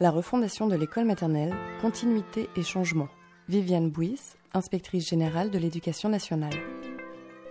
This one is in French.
La refondation de l'école maternelle, continuité et changement. Viviane Bouis, inspectrice générale de l'éducation nationale.